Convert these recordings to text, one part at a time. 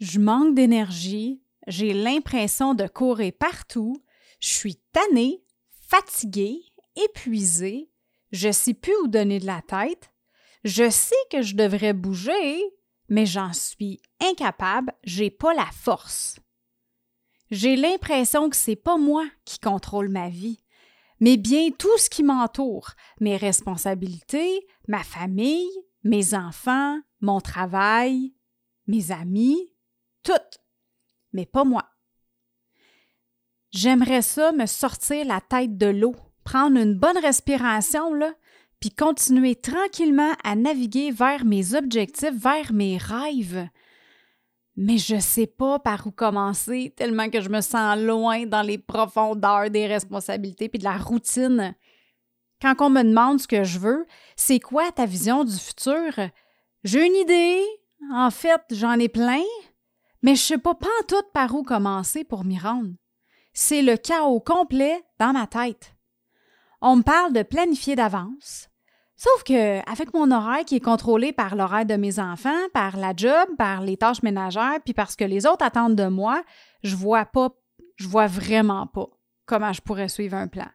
je manque d'énergie, j'ai l'impression de courir partout, je suis tannée, fatiguée, épuisée, je sais plus où donner de la tête, je sais que je devrais bouger, mais j'en suis incapable, j'ai pas la force. J'ai l'impression que c'est pas moi qui contrôle ma vie, mais bien tout ce qui m'entoure, mes responsabilités, ma famille, mes enfants, mon travail, mes amis, tout, mais pas moi. J'aimerais ça me sortir la tête de l'eau, prendre une bonne respiration, là, puis continuer tranquillement à naviguer vers mes objectifs, vers mes rêves. Mais je sais pas par où commencer, tellement que je me sens loin dans les profondeurs des responsabilités puis de la routine. Quand on me demande ce que je veux, c'est quoi ta vision du futur? J'ai une idée. En fait, j'en ai plein, mais je sais pas tout par où commencer pour m'y rendre. C'est le chaos complet dans ma tête. On me parle de planifier d'avance. Sauf que, avec mon horaire qui est contrôlé par l'horaire de mes enfants, par la job, par les tâches ménagères, puis parce que les autres attendent de moi, je vois pas, je vois vraiment pas comment je pourrais suivre un plan.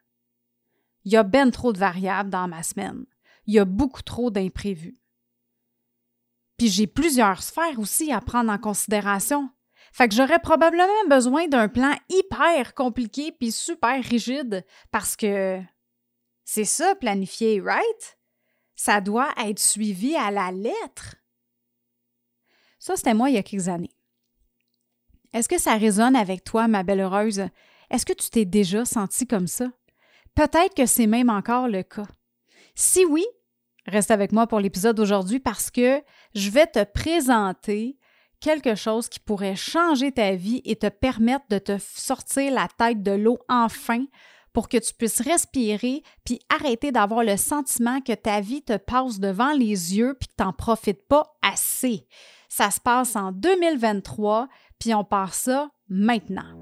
Il y a ben trop de variables dans ma semaine. Il y a beaucoup trop d'imprévus. J'ai plusieurs sphères aussi à prendre en considération. Fait que j'aurais probablement besoin d'un plan hyper compliqué puis super rigide parce que c'est ça planifier, right? Ça doit être suivi à la lettre. Ça, c'était moi il y a quelques années. Est-ce que ça résonne avec toi, ma belle heureuse? Est-ce que tu t'es déjà sentie comme ça? Peut-être que c'est même encore le cas. Si oui, reste avec moi pour l'épisode d'aujourd'hui parce que je vais te présenter quelque chose qui pourrait changer ta vie et te permettre de te sortir la tête de l'eau enfin pour que tu puisses respirer puis arrêter d'avoir le sentiment que ta vie te passe devant les yeux puis que tu n'en profites pas assez. Ça se passe en 2023 puis on part ça maintenant.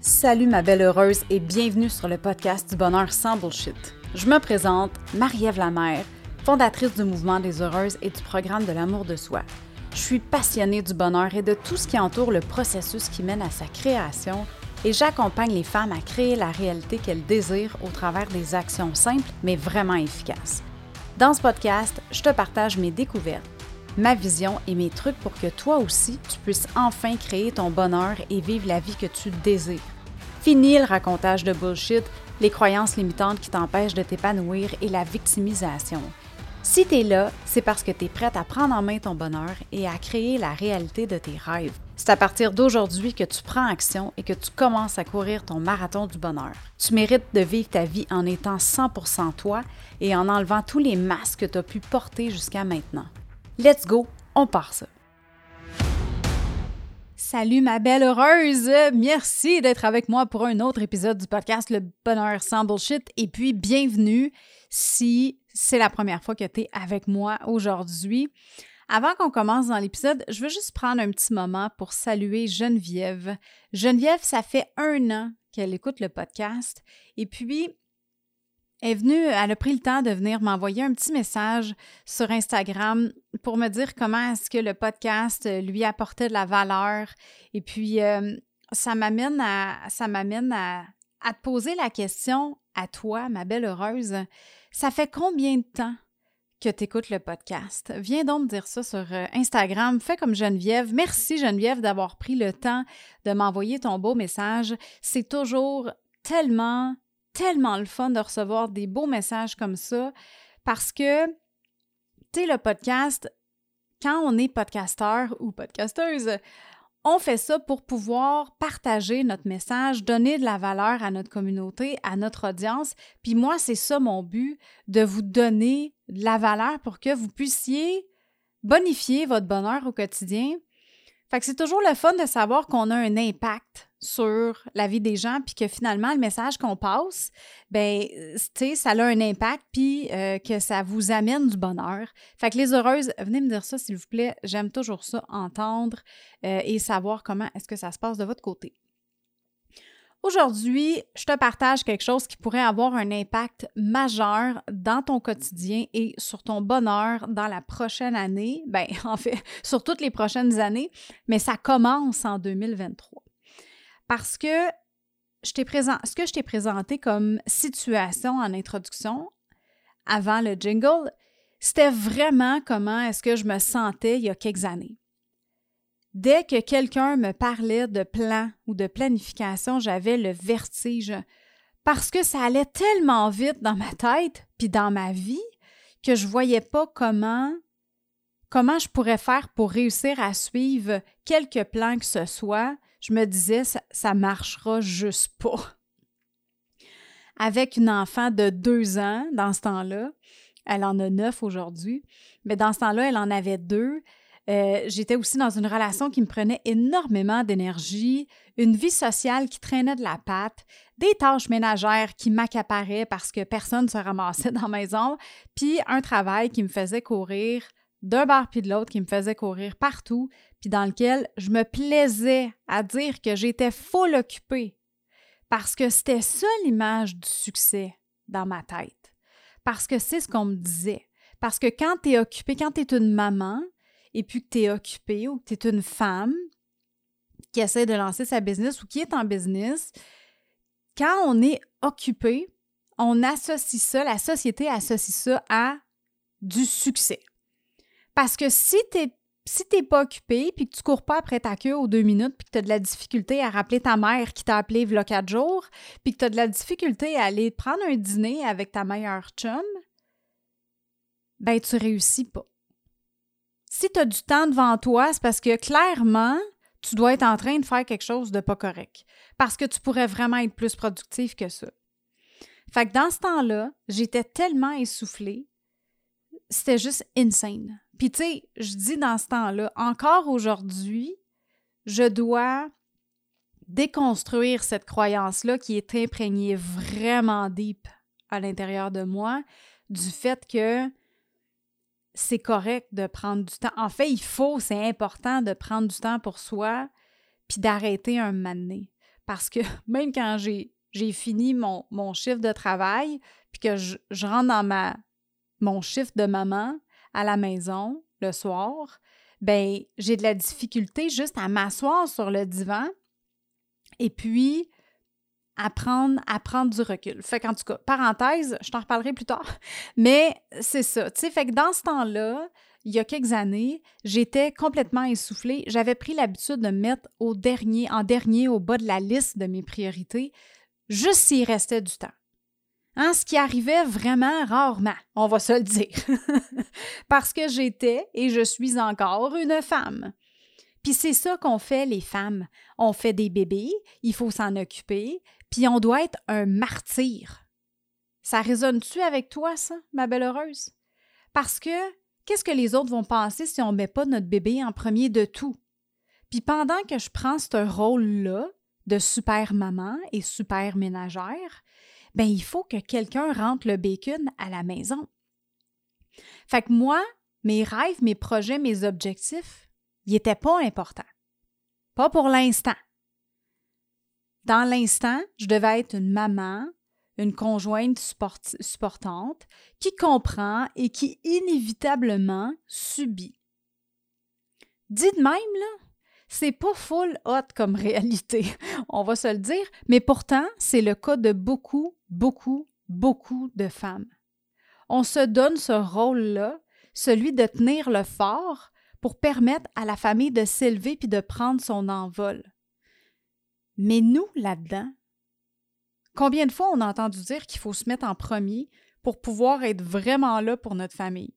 Salut ma belle heureuse et bienvenue sur le podcast du bonheur sans bullshit. Je me présente, Marie-Ève Lamère, fondatrice du mouvement des heureuses et du programme de l'amour de soi. Je suis passionnée du bonheur et de tout ce qui entoure le processus qui mène à sa création et j'accompagne les femmes à créer la réalité qu'elles désirent au travers des actions simples mais vraiment efficaces. Dans ce podcast, je te partage mes découvertes, ma vision et mes trucs pour que toi aussi, tu puisses enfin créer ton bonheur et vivre la vie que tu désires. Fini le racontage de bullshit, les croyances limitantes qui t'empêchent de t'épanouir et la victimisation. Si tu es là, c'est parce que tu es prête à prendre en main ton bonheur et à créer la réalité de tes rêves. C'est à partir d'aujourd'hui que tu prends action et que tu commences à courir ton marathon du bonheur. Tu mérites de vivre ta vie en étant 100% toi et en enlevant tous les masques que tu as pu porter jusqu'à maintenant. Let's go, on part ça. Salut ma belle heureuse! Merci d'être avec moi pour un autre épisode du podcast Le Bonheur sans Bullshit et puis bienvenue si c'est la première fois que tu es avec moi aujourd'hui. Avant qu'on commence dans l'épisode, je veux juste prendre un petit moment pour saluer Geneviève. Geneviève, ça fait un an qu'elle écoute le podcast et puis est venue, elle a pris le temps de venir m'envoyer un petit message sur Instagram pour me dire comment est-ce que le podcast lui apportait de la valeur. Et puis, euh, ça m'amène à, ça m'amène à te poser la question à toi, ma belle heureuse. Ça fait combien de temps que tu le podcast? Viens donc me dire ça sur euh, Instagram. Fais comme Geneviève. Merci Geneviève d'avoir pris le temps de m'envoyer ton beau message. C'est toujours tellement, tellement le fun de recevoir des beaux messages comme ça parce que, tu le podcast, quand on est podcasteur ou podcasteuse, on fait ça pour pouvoir partager notre message, donner de la valeur à notre communauté, à notre audience. Puis moi, c'est ça mon but, de vous donner de la valeur pour que vous puissiez bonifier votre bonheur au quotidien. Fait que c'est toujours le fun de savoir qu'on a un impact sur la vie des gens, puis que finalement, le message qu'on passe, ben, tu ça a un impact, puis euh, que ça vous amène du bonheur. Fait que les heureuses, venez me dire ça, s'il vous plaît. J'aime toujours ça, entendre euh, et savoir comment est-ce que ça se passe de votre côté. Aujourd'hui, je te partage quelque chose qui pourrait avoir un impact majeur dans ton quotidien et sur ton bonheur dans la prochaine année. Ben, en fait, sur toutes les prochaines années, mais ça commence en 2023. Parce que je t'ai présent, ce que je t'ai présenté comme situation en introduction avant le jingle, c'était vraiment comment est-ce que je me sentais il y a quelques années. Dès que quelqu'un me parlait de plan ou de planification, j'avais le vertige parce que ça allait tellement vite dans ma tête puis dans ma vie que je voyais pas comment comment je pourrais faire pour réussir à suivre quelques plans que ce soit. Je me disais ça, ça marchera juste pas. Avec une enfant de deux ans dans ce temps-là, elle en a neuf aujourd'hui, mais dans ce temps-là, elle en avait deux. Euh, j'étais aussi dans une relation qui me prenait énormément d'énergie, une vie sociale qui traînait de la patte, des tâches ménagères qui m'accaparaient parce que personne ne se ramassait dans la maison, puis un travail qui me faisait courir d'un bar puis de l'autre, qui me faisait courir partout, puis dans lequel je me plaisais à dire que j'étais full occupée parce que c'était ça l'image du succès dans ma tête. Parce que c'est ce qu'on me disait. Parce que quand tu es occupée, quand tu es une maman, et puis que tu es occupé ou que tu es une femme qui essaie de lancer sa business ou qui est en business, quand on est occupé, on associe ça, la société associe ça à du succès. Parce que si tu si t'es pas occupé, puis que tu cours pas après ta queue aux deux minutes, puis que tu as de la difficulté à rappeler ta mère qui t'a appelé a quatre jours, puis que tu as de la difficulté à aller prendre un dîner avec ta meilleure chum, ben tu réussis pas si tu as du temps devant toi, c'est parce que clairement, tu dois être en train de faire quelque chose de pas correct. Parce que tu pourrais vraiment être plus productif que ça. Fait que dans ce temps-là, j'étais tellement essoufflée, c'était juste insane. Puis tu sais, je dis dans ce temps-là, encore aujourd'hui, je dois déconstruire cette croyance-là qui est imprégnée vraiment deep à l'intérieur de moi, du fait que c'est correct de prendre du temps. En fait, il faut, c'est important de prendre du temps pour soi, puis d'arrêter un moment Parce que même quand j'ai, fini mon, mon, chiffre de travail, puis que je, je, rentre dans ma, mon chiffre de maman à la maison le soir, ben j'ai de la difficulté juste à m'asseoir sur le divan et puis à prendre, à prendre du recul. Fait qu'en tout cas, parenthèse, je t'en reparlerai plus tard, mais c'est ça. Tu sais, fait que dans ce temps-là, il y a quelques années, j'étais complètement essoufflée. J'avais pris l'habitude de mettre au dernier, en dernier, au bas de la liste de mes priorités, juste s'il restait du temps. Hein, ce qui arrivait vraiment rarement, on va se le dire. Parce que j'étais et je suis encore une femme. Puis c'est ça qu'on fait les femmes. On fait des bébés, il faut s'en occuper, puis on doit être un martyr. Ça résonne-tu avec toi, ça, ma belle heureuse? Parce que qu'est-ce que les autres vont penser si on ne met pas notre bébé en premier de tout? Puis pendant que je prends ce rôle-là de super maman et super ménagère, ben il faut que quelqu'un rentre le bacon à la maison. Fait que moi, mes rêves, mes projets, mes objectifs, ils n'étaient pas importants. Pas pour l'instant. Dans l'instant, je devais être une maman, une conjointe supportante qui comprend et qui inévitablement subit. Dit de même, c'est pas full hot comme réalité, on va se le dire, mais pourtant, c'est le cas de beaucoup, beaucoup, beaucoup de femmes. On se donne ce rôle-là, celui de tenir le fort pour permettre à la famille de s'élever puis de prendre son envol. Mais nous, là-dedans, combien de fois on a entendu dire qu'il faut se mettre en premier pour pouvoir être vraiment là pour notre famille?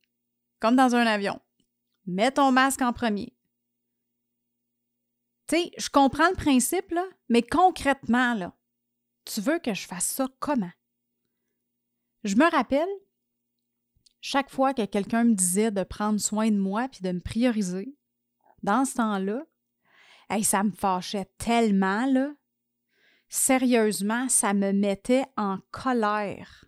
Comme dans un avion. Mets ton masque en premier. Tu sais, je comprends le principe, là, mais concrètement, là, tu veux que je fasse ça comment? Je me rappelle, chaque fois que quelqu'un me disait de prendre soin de moi puis de me prioriser, dans ce temps-là, Hey, ça me fâchait tellement. Sérieusement, ça me mettait en colère.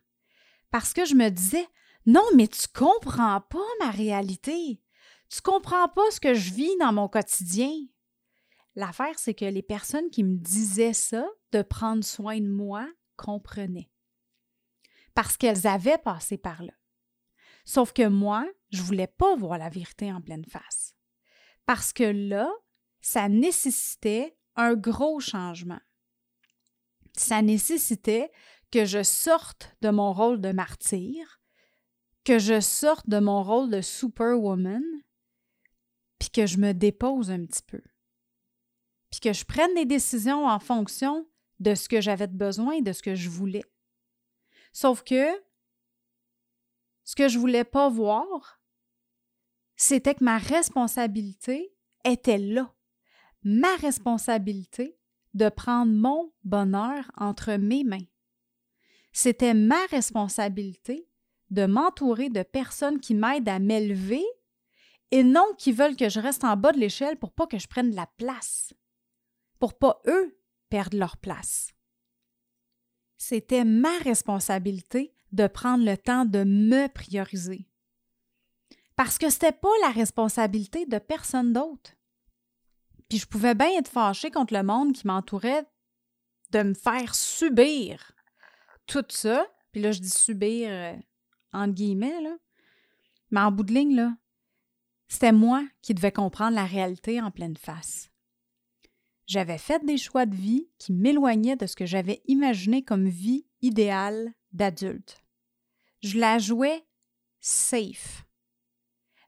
Parce que je me disais, non, mais tu comprends pas ma réalité. Tu comprends pas ce que je vis dans mon quotidien. L'affaire, c'est que les personnes qui me disaient ça, de prendre soin de moi, comprenaient. Parce qu'elles avaient passé par là. Sauf que moi, je voulais pas voir la vérité en pleine face. Parce que là, ça nécessitait un gros changement. Ça nécessitait que je sorte de mon rôle de martyr, que je sorte de mon rôle de superwoman, puis que je me dépose un petit peu. Puis que je prenne des décisions en fonction de ce que j'avais besoin et de ce que je voulais. Sauf que ce que je voulais pas voir, c'était que ma responsabilité était là. Ma responsabilité de prendre mon bonheur entre mes mains. C'était ma responsabilité de m'entourer de personnes qui m'aident à m'élever et non qui veulent que je reste en bas de l'échelle pour pas que je prenne la place, pour pas eux perdre leur place. C'était ma responsabilité de prendre le temps de me prioriser. Parce que c'était pas la responsabilité de personne d'autre. Puis je pouvais bien être fâchée contre le monde qui m'entourait de me faire subir tout ça. Puis là, je dis subir euh, entre guillemets, là. Mais en bout de ligne, là, c'était moi qui devais comprendre la réalité en pleine face. J'avais fait des choix de vie qui m'éloignaient de ce que j'avais imaginé comme vie idéale d'adulte. Je la jouais safe.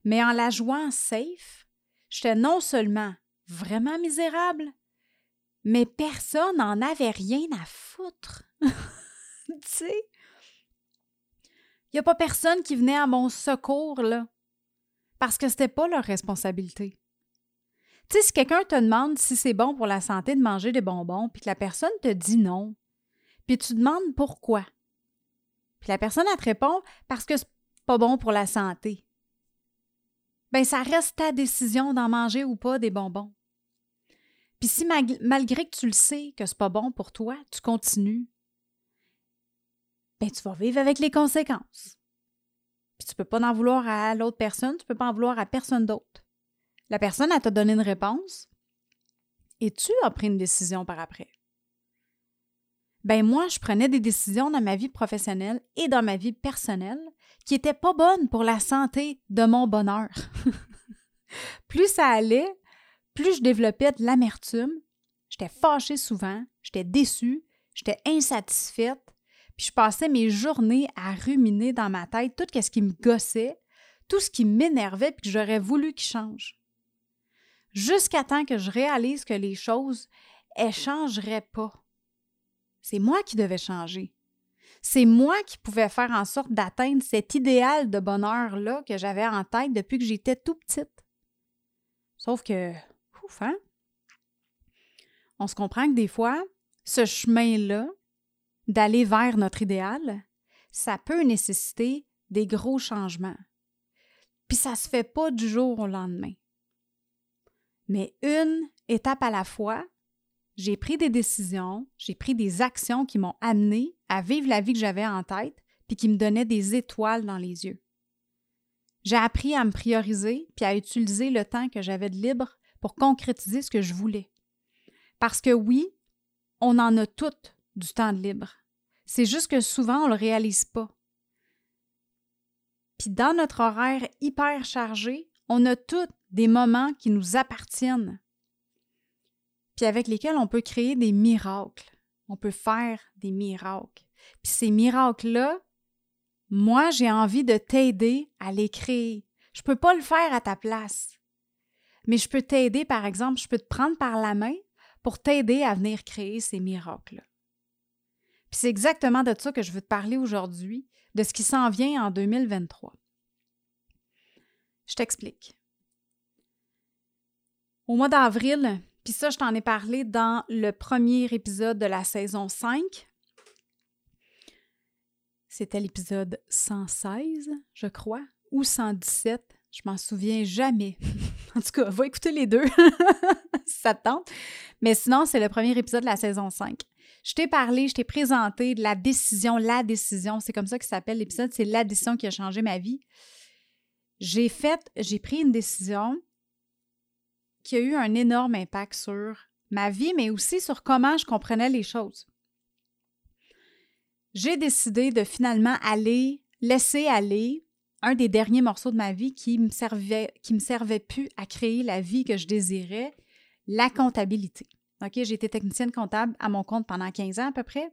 Mais en la jouant safe, j'étais non seulement vraiment misérable, mais personne n'en avait rien à foutre. tu sais? Il n'y a pas personne qui venait à mon secours, là, parce que c'était pas leur responsabilité. Tu sais, si quelqu'un te demande si c'est bon pour la santé de manger des bonbons, puis que la personne te dit non, puis tu demandes pourquoi, puis la personne, te répond parce que c'est pas bon pour la santé. Ben, ça reste ta décision d'en manger ou pas des bonbons. Puis si malgré que tu le sais que c'est pas bon pour toi, tu continues, ben tu vas vivre avec les conséquences. Puis tu peux pas en vouloir à l'autre personne, tu peux pas en vouloir à personne d'autre. La personne, a t'a donné une réponse et tu as pris une décision par après. Ben moi, je prenais des décisions dans ma vie professionnelle et dans ma vie personnelle qui n'étaient pas bonnes pour la santé de mon bonheur. plus ça allait, plus je développais de l'amertume, j'étais fâchée souvent, j'étais déçue, j'étais insatisfaite, puis je passais mes journées à ruminer dans ma tête tout ce qui me gossait, tout ce qui m'énervait puis que j'aurais voulu qu'il change. Jusqu'à temps que je réalise que les choses, elles changeraient pas. C'est moi qui devais changer. C'est moi qui pouvais faire en sorte d'atteindre cet idéal de bonheur-là que j'avais en tête depuis que j'étais tout petite. Sauf que Hein? On se comprend que des fois, ce chemin-là, d'aller vers notre idéal, ça peut nécessiter des gros changements. Puis ça se fait pas du jour au lendemain. Mais une étape à la fois, j'ai pris des décisions, j'ai pris des actions qui m'ont amené à vivre la vie que j'avais en tête, puis qui me donnaient des étoiles dans les yeux. J'ai appris à me prioriser, puis à utiliser le temps que j'avais de libre pour concrétiser ce que je voulais. Parce que oui, on en a tout du temps de libre. C'est juste que souvent, on ne le réalise pas. Puis dans notre horaire hyper chargé, on a tous des moments qui nous appartiennent, puis avec lesquels on peut créer des miracles. On peut faire des miracles. Puis ces miracles-là, moi, j'ai envie de t'aider à les créer. Je ne peux pas le faire à ta place mais je peux t'aider, par exemple, je peux te prendre par la main pour t'aider à venir créer ces miracles. Puis c'est exactement de ça que je veux te parler aujourd'hui, de ce qui s'en vient en 2023. Je t'explique. Au mois d'avril, puis ça, je t'en ai parlé dans le premier épisode de la saison 5. C'était l'épisode 116, je crois, ou 117, je m'en souviens jamais. En tout cas, va écouter les deux si ça te tente. Mais sinon, c'est le premier épisode de la saison 5. Je t'ai parlé, je t'ai présenté de la décision, la décision. C'est comme ça que s'appelle l'épisode. C'est la décision qui a changé ma vie. J'ai fait, j'ai pris une décision qui a eu un énorme impact sur ma vie, mais aussi sur comment je comprenais les choses. J'ai décidé de finalement aller, laisser aller un des derniers morceaux de ma vie qui me servait, qui me servait plus à créer la vie que je désirais, la comptabilité. OK, j'ai été technicienne comptable à mon compte pendant 15 ans à peu près.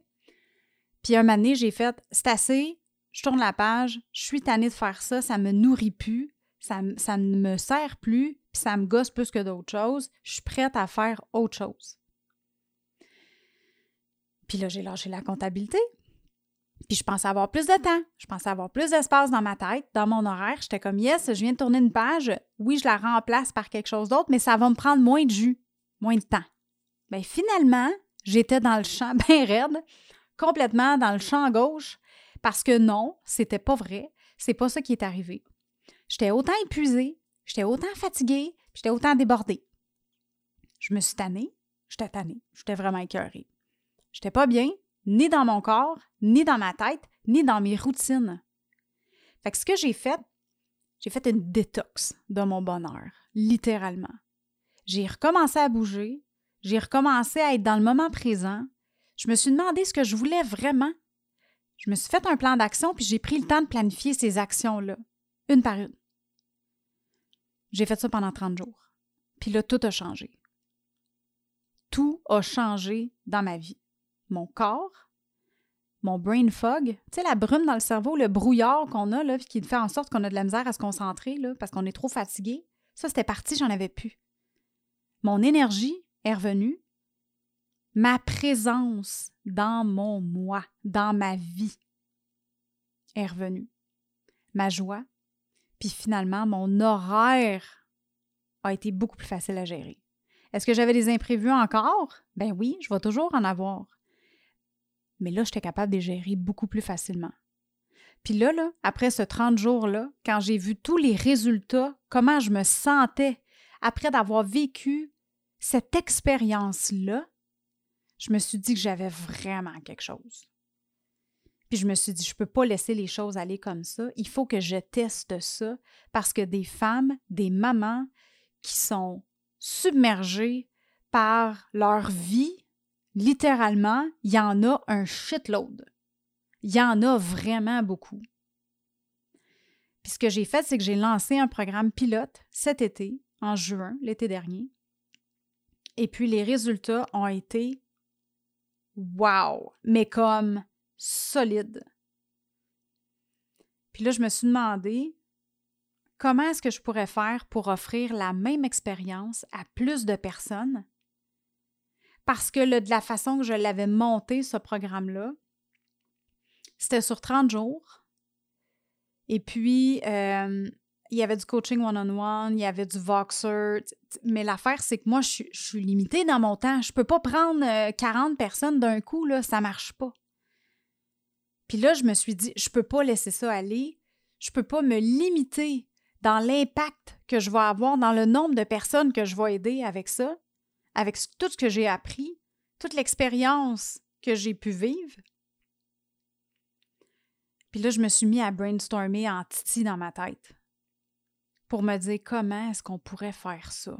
Puis un moment j'ai fait c'est assez, je tourne la page, je suis tannée de faire ça, ça me nourrit plus, ça, ça ne me sert plus, puis ça me gosse plus que d'autres choses. Je suis prête à faire autre chose. Puis là, j'ai lâché la comptabilité. Puis je pensais avoir plus de temps, je pensais avoir plus d'espace dans ma tête, dans mon horaire. J'étais comme, yes, je viens de tourner une page. Oui, je la remplace par quelque chose d'autre, mais ça va me prendre moins de jus, moins de temps. Bien, finalement, j'étais dans le champ bien raide, complètement dans le champ gauche, parce que non, c'était pas vrai. C'est pas ça qui est arrivé. J'étais autant épuisée, j'étais autant fatiguée, j'étais autant débordée. Je me suis tannée, j'étais tannée, j'étais vraiment écœurée. J'étais pas bien, ni dans mon corps, ni dans ma tête, ni dans mes routines. Fait que ce que j'ai fait, j'ai fait une détox de mon bonheur, littéralement. J'ai recommencé à bouger, j'ai recommencé à être dans le moment présent. Je me suis demandé ce que je voulais vraiment. Je me suis fait un plan d'action, puis j'ai pris le temps de planifier ces actions-là, une par une. J'ai fait ça pendant 30 jours. Puis là, tout a changé. Tout a changé dans ma vie mon corps, mon brain fog, tu sais, la brume dans le cerveau, le brouillard qu'on a, là, qui fait en sorte qu'on a de la misère à se concentrer, là, parce qu'on est trop fatigué. Ça, c'était parti, j'en avais plus. Mon énergie est revenue. Ma présence dans mon moi, dans ma vie, est revenue. Ma joie, puis finalement, mon horaire a été beaucoup plus facile à gérer. Est-ce que j'avais des imprévus encore? Ben oui, je vais toujours en avoir. Mais là, j'étais capable de les gérer beaucoup plus facilement. Puis là, après ce 30 jours-là, quand j'ai vu tous les résultats, comment je me sentais après d'avoir vécu cette expérience-là, je me suis dit que j'avais vraiment quelque chose. Puis je me suis dit, je ne peux pas laisser les choses aller comme ça. Il faut que je teste ça parce que des femmes, des mamans qui sont submergées par leur vie, littéralement, il y en a un shitload. Il y en a vraiment beaucoup. Puis ce que j'ai fait, c'est que j'ai lancé un programme pilote cet été, en juin, l'été dernier. Et puis les résultats ont été wow, mais comme solides. Puis là, je me suis demandé comment est-ce que je pourrais faire pour offrir la même expérience à plus de personnes parce que de la façon que je l'avais monté, ce programme-là, c'était sur 30 jours. Et puis, euh, il y avait du coaching one-on-one, il y avait du Voxer. Mais l'affaire, c'est que moi, je, suis limitée dans mon temps. Je ne peux pas prendre 40 euh, personnes d'un coup, là, ça ne marche pas. Puis là, je me suis dit, je ne peux pas laisser ça aller. Je ne peux pas me limiter dans l'impact que je vais avoir, dans le nombre de personnes que je vais aider avec ça avec tout ce que j'ai appris, toute l'expérience que j'ai pu vivre. Puis là, je me suis mis à brainstormer en titi dans ma tête pour me dire comment est-ce qu'on pourrait faire ça.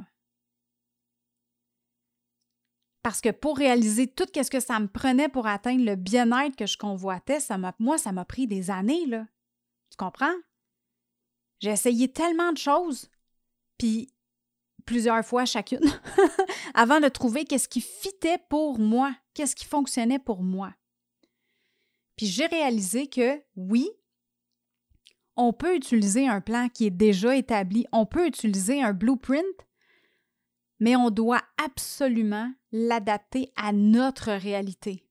Parce que pour réaliser tout ce que ça me prenait pour atteindre le bien-être que je convoitais, ça moi, ça m'a pris des années, là. Tu comprends? J'ai essayé tellement de choses, puis plusieurs fois chacune avant de trouver qu'est-ce qui fitait pour moi, qu'est-ce qui fonctionnait pour moi. Puis j'ai réalisé que oui, on peut utiliser un plan qui est déjà établi, on peut utiliser un blueprint, mais on doit absolument l'adapter à notre réalité.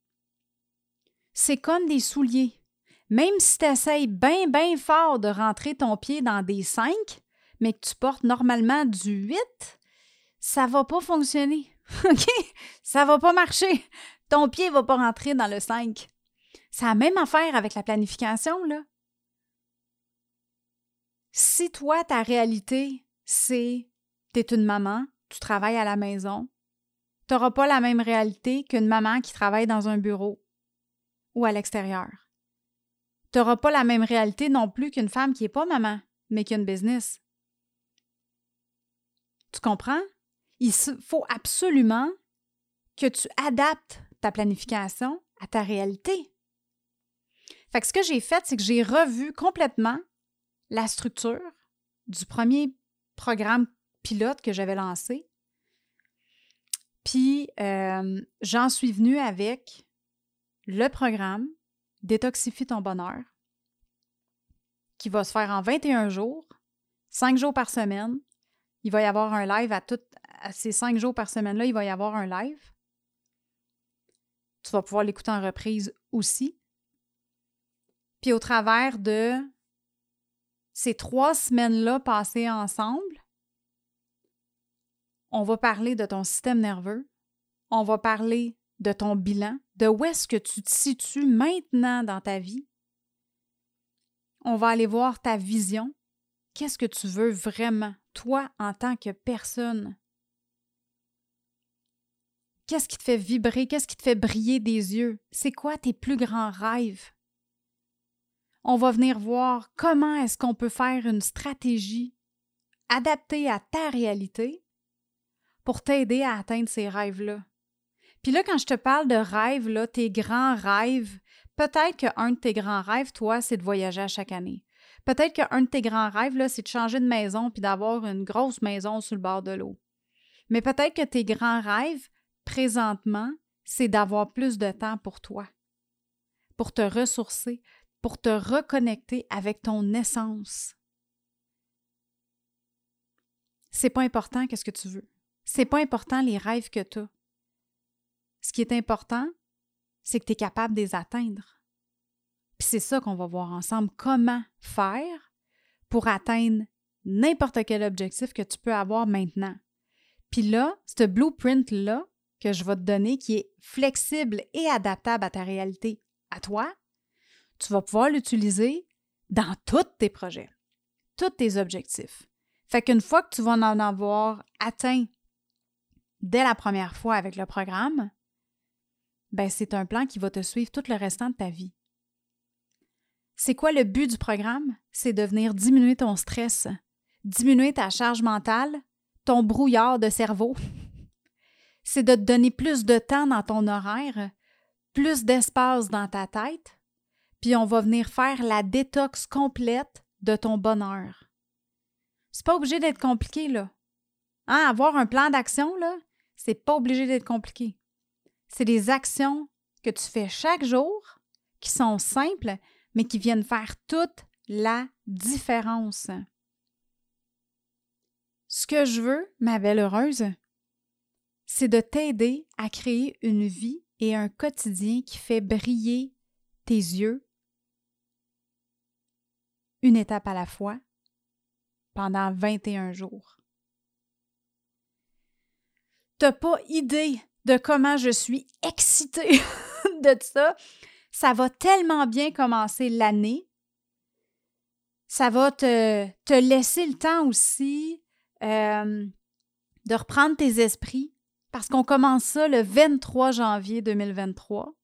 C'est comme des souliers. Même si tu essayes bien, bien fort de rentrer ton pied dans des 5, mais que tu portes normalement du 8, ça va pas fonctionner. OK? Ça va pas marcher. Ton pied va pas rentrer dans le 5. C'est la même affaire avec la planification, là. Si toi, ta réalité, c'est tu es une maman, tu travailles à la maison, tu n'auras pas la même réalité qu'une maman qui travaille dans un bureau ou à l'extérieur. Tu n'auras pas la même réalité non plus qu'une femme qui n'est pas maman, mais qui a une business. Tu comprends? Il faut absolument que tu adaptes ta planification à ta réalité. Fait que ce que j'ai fait, c'est que j'ai revu complètement la structure du premier programme pilote que j'avais lancé. Puis, euh, j'en suis venue avec le programme Détoxifie ton bonheur, qui va se faire en 21 jours, 5 jours par semaine. Il va y avoir un live à, toutes ces 5 jours par semaine-là, il va y avoir un live. Tu vas pouvoir l'écouter en reprise aussi. Puis au travers de ces trois semaines-là passées ensemble, on va parler de ton système nerveux, on va parler de ton bilan, de où est-ce que tu te situes maintenant dans ta vie. On va aller voir ta vision. Qu'est-ce que tu veux vraiment, toi, en tant que personne? Qu'est-ce qui te fait vibrer? Qu'est-ce qui te fait briller des yeux? C'est quoi tes plus grands rêves? On va venir voir comment est-ce qu'on peut faire une stratégie adaptée à ta réalité pour t'aider à atteindre ces rêves-là. Puis là, quand je te parle de rêves, là, tes grands rêves, peut-être qu'un de tes grands rêves, toi, c'est de voyager à chaque année. Peut-être qu'un de tes grands rêves, c'est de changer de maison puis d'avoir une grosse maison sur le bord de l'eau. Mais peut-être que tes grands rêves, présentement, c'est d'avoir plus de temps pour toi, pour te ressourcer, pour te reconnecter avec ton essence. C'est pas important qu'est-ce que tu veux. C'est pas important les rêves que tu as. Ce qui est important, c'est que tu es capable de les atteindre. Puis c'est ça qu'on va voir ensemble, comment faire pour atteindre n'importe quel objectif que tu peux avoir maintenant? Puis là, ce blueprint-là que je vais te donner, qui est flexible et adaptable à ta réalité, à toi, tu vas pouvoir l'utiliser dans tous tes projets, tous tes objectifs. Fait qu'une fois que tu vas en avoir atteint dès la première fois avec le programme, ben c'est un plan qui va te suivre tout le restant de ta vie. C'est quoi le but du programme? C'est de venir diminuer ton stress, diminuer ta charge mentale, ton brouillard de cerveau. C'est de te donner plus de temps dans ton horaire, plus d'espace dans ta tête, puis on va venir faire la détox complète de ton bonheur. C'est pas obligé d'être compliqué, là. Hein, avoir un plan d'action, là, c'est pas obligé d'être compliqué. C'est des actions que tu fais chaque jour qui sont simples, mais qui viennent faire toute la différence. Ce que je veux, ma belle heureuse, c'est de t'aider à créer une vie et un quotidien qui fait briller tes yeux une étape à la fois pendant 21 jours. T'as pas idée de comment je suis excitée de ça. Ça va tellement bien commencer l'année. Ça va te, laisser le temps aussi euh, de reprendre tes esprits parce qu'on commence ça le 23 janvier 2023.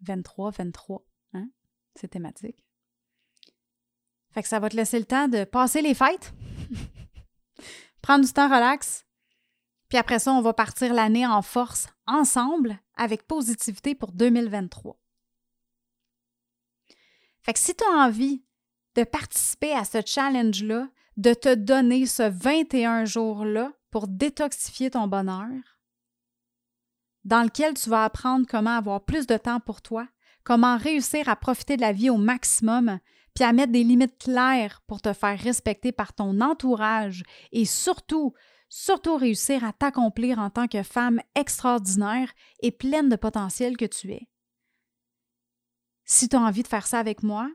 23, 23, hein? C'est thématique. Fait que ça va te laisser le temps de passer les fêtes, prendre du temps relax, puis après ça, on va partir l'année en force ensemble avec positivité pour 2023. Fait que si tu as envie de participer à ce challenge-là, de te donner ce 21 jours-là pour détoxifier ton bonheur, dans lequel tu vas apprendre comment avoir plus de temps pour toi, comment réussir à profiter de la vie au maximum, puis à mettre des limites claires pour te faire respecter par ton entourage et surtout surtout réussir à t'accomplir en tant que femme extraordinaire et pleine de potentiel que tu es. Si tu as envie de faire ça avec moi,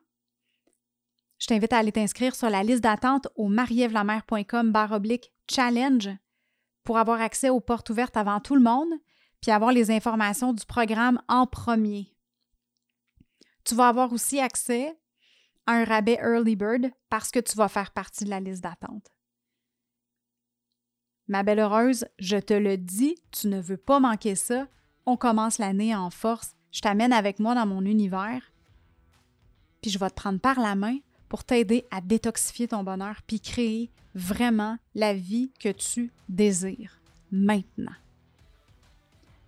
je t'invite à aller t'inscrire sur la liste d'attente au marievlamer.com oblique challenge pour avoir accès aux portes ouvertes avant tout le monde, puis avoir les informations du programme en premier. Tu vas avoir aussi accès à un rabais Early Bird parce que tu vas faire partie de la liste d'attente. Ma belle heureuse, je te le dis, tu ne veux pas manquer ça. On commence l'année en force. Je t'amène avec moi dans mon univers. Puis je vais te prendre par la main pour t'aider à détoxifier ton bonheur puis créer vraiment la vie que tu désires maintenant.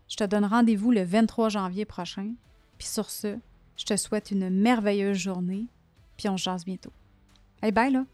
Je te donne rendez-vous le 23 janvier prochain. Puis sur ce, je te souhaite une merveilleuse journée. Puis on se jase bientôt. Hey, bye là!